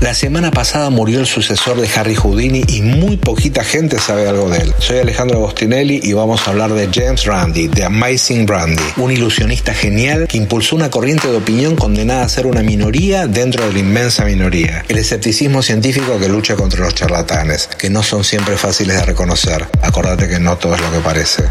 La semana pasada murió el sucesor de Harry Houdini y muy poquita gente sabe algo de él. Soy Alejandro Agostinelli y vamos a hablar de James Randi, The Amazing Randi, un ilusionista genial que impulsó una corriente de opinión condenada a ser una minoría dentro de la inmensa minoría. El escepticismo científico que lucha contra los charlatanes, que no son siempre fáciles de reconocer. Acordate que no todo es lo que parece.